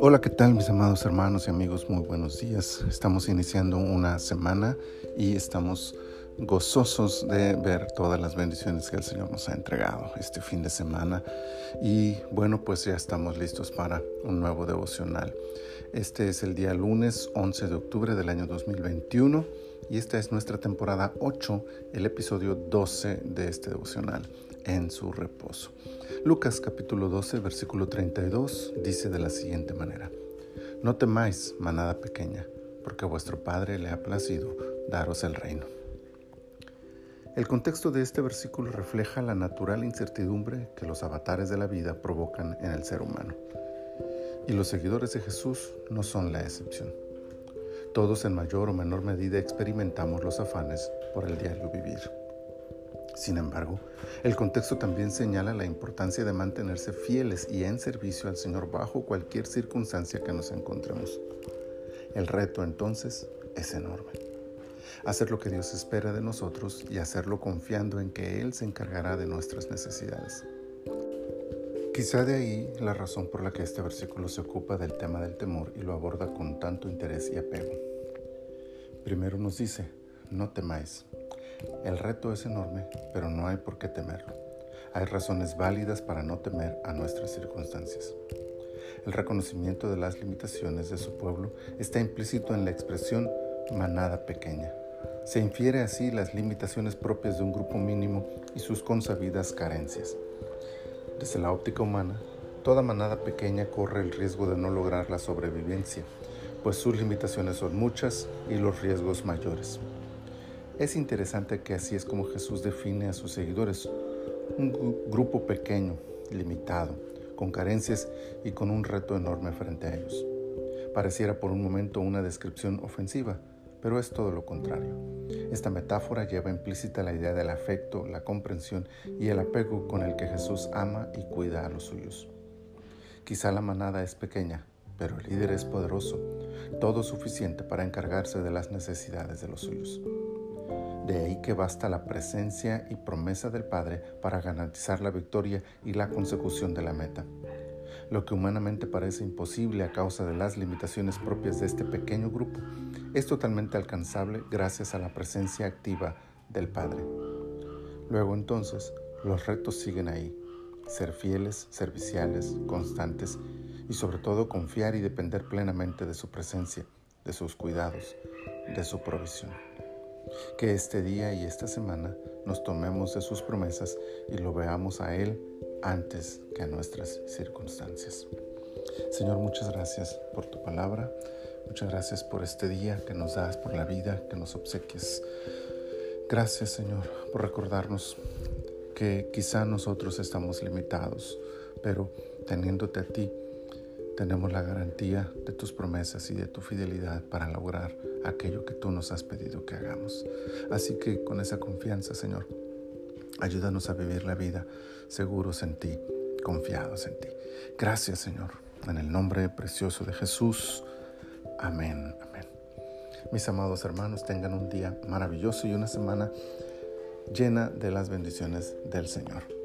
Hola, ¿qué tal mis amados hermanos y amigos? Muy buenos días. Estamos iniciando una semana y estamos gozosos de ver todas las bendiciones que el Señor nos ha entregado este fin de semana. Y bueno, pues ya estamos listos para un nuevo devocional. Este es el día lunes 11 de octubre del año 2021 y esta es nuestra temporada 8, el episodio 12 de este devocional, en su reposo. Lucas capítulo 12, versículo 32 dice de la siguiente manera, No temáis, manada pequeña, porque a vuestro Padre le ha placido daros el reino. El contexto de este versículo refleja la natural incertidumbre que los avatares de la vida provocan en el ser humano. Y los seguidores de Jesús no son la excepción. Todos en mayor o menor medida experimentamos los afanes por el diario vivir. Sin embargo, el contexto también señala la importancia de mantenerse fieles y en servicio al Señor bajo cualquier circunstancia que nos encontremos. El reto entonces es enorme. Hacer lo que Dios espera de nosotros y hacerlo confiando en que Él se encargará de nuestras necesidades. Quizá de ahí la razón por la que este versículo se ocupa del tema del temor y lo aborda con tanto interés y apego. Primero nos dice, no temáis, el reto es enorme, pero no hay por qué temerlo. Hay razones válidas para no temer a nuestras circunstancias. El reconocimiento de las limitaciones de su pueblo está implícito en la expresión manada pequeña. Se infiere así las limitaciones propias de un grupo mínimo y sus consabidas carencias. Desde la óptica humana, toda manada pequeña corre el riesgo de no lograr la sobrevivencia, pues sus limitaciones son muchas y los riesgos mayores. Es interesante que así es como Jesús define a sus seguidores, un grupo pequeño, limitado, con carencias y con un reto enorme frente a ellos. Pareciera por un momento una descripción ofensiva, pero es todo lo contrario. Esta metáfora lleva implícita la idea del afecto, la comprensión y el apego con el que Jesús ama y cuida a los suyos. Quizá la manada es pequeña, pero el líder es poderoso, todo suficiente para encargarse de las necesidades de los suyos. De ahí que basta la presencia y promesa del Padre para garantizar la victoria y la consecución de la meta. Lo que humanamente parece imposible a causa de las limitaciones propias de este pequeño grupo es totalmente alcanzable gracias a la presencia activa del Padre. Luego entonces, los retos siguen ahí. Ser fieles, serviciales, constantes y sobre todo confiar y depender plenamente de su presencia, de sus cuidados, de su provisión. Que este día y esta semana nos tomemos de sus promesas y lo veamos a Él antes que a nuestras circunstancias. Señor, muchas gracias por tu palabra. Muchas gracias por este día que nos das, por la vida que nos obsequies. Gracias, Señor, por recordarnos que quizá nosotros estamos limitados, pero teniéndote a ti, tenemos la garantía de tus promesas y de tu fidelidad para lograr aquello que tú nos has pedido que hagamos. Así que con esa confianza, Señor, ayúdanos a vivir la vida seguros en ti, confiados en ti. Gracias, Señor, en el nombre precioso de Jesús. Amén, amén. Mis amados hermanos, tengan un día maravilloso y una semana llena de las bendiciones del Señor.